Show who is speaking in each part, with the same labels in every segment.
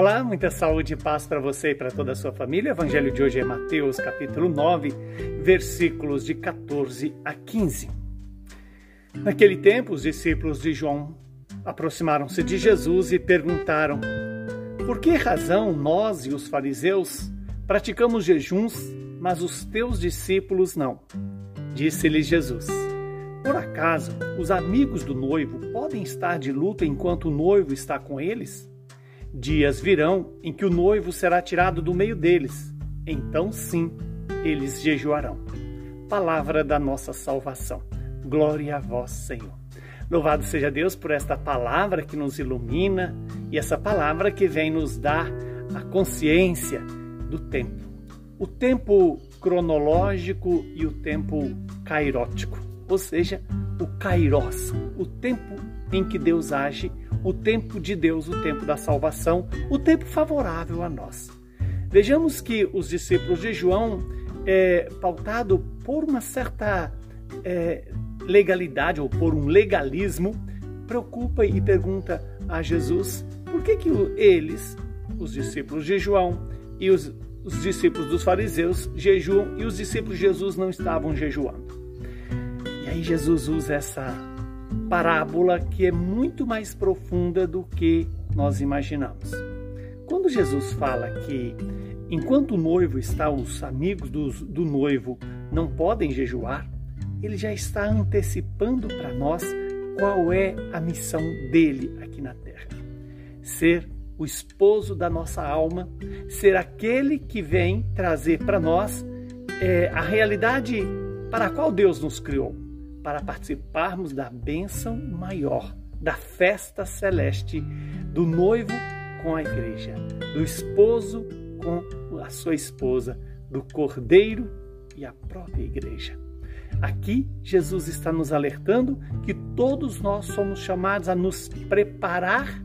Speaker 1: Olá, muita saúde e paz para você e para toda a sua família. O evangelho de hoje é Mateus, capítulo 9, versículos de 14 a 15. Naquele tempo, os discípulos de João aproximaram-se de Jesus e perguntaram: Por que razão nós e os fariseus praticamos jejuns, mas os teus discípulos não? Disse-lhes Jesus: Por acaso os amigos do noivo podem estar de luto enquanto o noivo está com eles? Dias virão em que o noivo será tirado do meio deles. Então sim, eles jejuarão. Palavra da nossa salvação. Glória a vós, Senhor. Louvado seja Deus por esta palavra que nos ilumina e essa palavra que vem nos dar a consciência do tempo. O tempo cronológico e o tempo cairótico, ou seja, o kairos, o tempo em que Deus age o tempo de Deus, o tempo da salvação, o tempo favorável a nós. Vejamos que os discípulos de João, é, pautado por uma certa é, legalidade ou por um legalismo, preocupa e pergunta a Jesus por que, que eles, os discípulos de João e os, os discípulos dos fariseus, jejuam e os discípulos de Jesus não estavam jejuando. E aí Jesus usa essa parábola que é muito mais profunda do que nós imaginamos. Quando Jesus fala que enquanto o noivo está, os amigos do, noivo não podem jejuar, ele já está antecipando para nós qual é a missão dele aqui na terra. Ser o esposo da nossa alma, ser aquele que vem trazer para nós é, a realidade para a qual Deus nos criou para participarmos da bênção maior, da festa celeste do noivo com a igreja, do esposo com a sua esposa, do cordeiro e a própria igreja. Aqui, Jesus está nos alertando que todos nós somos chamados a nos preparar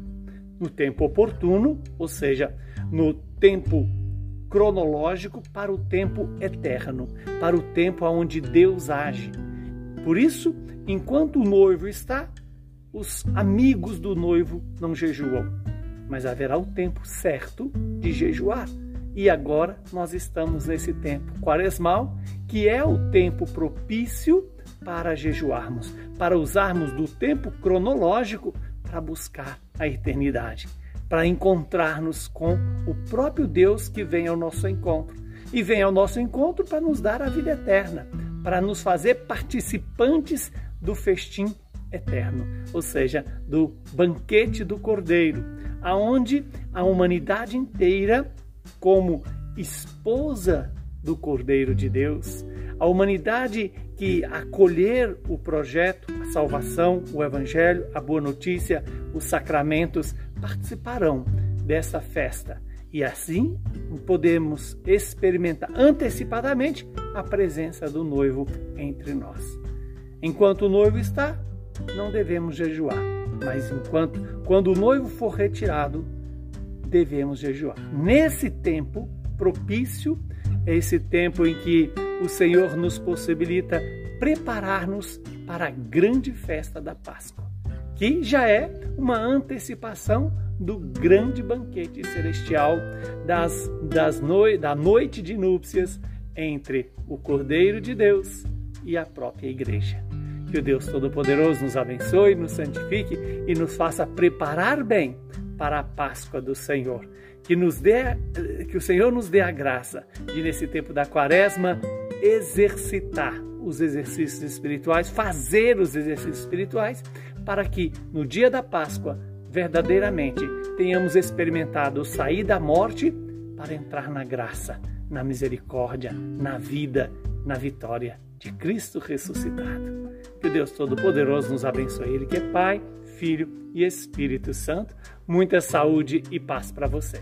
Speaker 1: no tempo oportuno, ou seja, no tempo cronológico, para o tempo eterno, para o tempo onde Deus age por isso, enquanto o noivo está, os amigos do noivo não jejuam, mas haverá o tempo certo de jejuar. E agora nós estamos nesse tempo quaresmal, que é o tempo propício para jejuarmos, para usarmos do tempo cronológico para buscar a eternidade, para encontrar-nos com o próprio Deus que vem ao nosso encontro. E vem ao nosso encontro para nos dar a vida eterna, para nos fazer participantes do festim eterno, ou seja, do banquete do Cordeiro, aonde a humanidade inteira, como esposa do Cordeiro de Deus, a humanidade que acolher o projeto, a salvação, o evangelho, a boa notícia, os sacramentos, participarão dessa festa e assim podemos experimentar antecipadamente a presença do noivo entre nós. Enquanto o noivo está, não devemos jejuar, mas enquanto quando o noivo for retirado, devemos jejuar. Nesse tempo propício, esse tempo em que o Senhor nos possibilita preparar-nos para a grande festa da Páscoa, que já é uma antecipação do grande banquete celestial das, das noi, da noite de núpcias entre o Cordeiro de Deus e a própria igreja. Que o Deus Todo-Poderoso nos abençoe, nos santifique e nos faça preparar bem para a Páscoa do Senhor. Que, nos dê, que o Senhor nos dê a graça de, nesse tempo da quaresma, exercitar os exercícios espirituais, fazer os exercícios espirituais, para que no dia da Páscoa verdadeiramente tenhamos experimentado sair da morte para entrar na graça, na misericórdia, na vida, na vitória de Cristo ressuscitado. Que Deus Todo-Poderoso nos abençoe. Ele que é Pai, Filho e Espírito Santo. Muita saúde e paz para você.